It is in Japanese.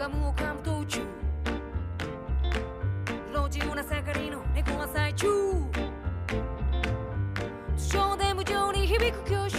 ガムをカント中路地裏盛りの猫は最中。無償で無情に響く教習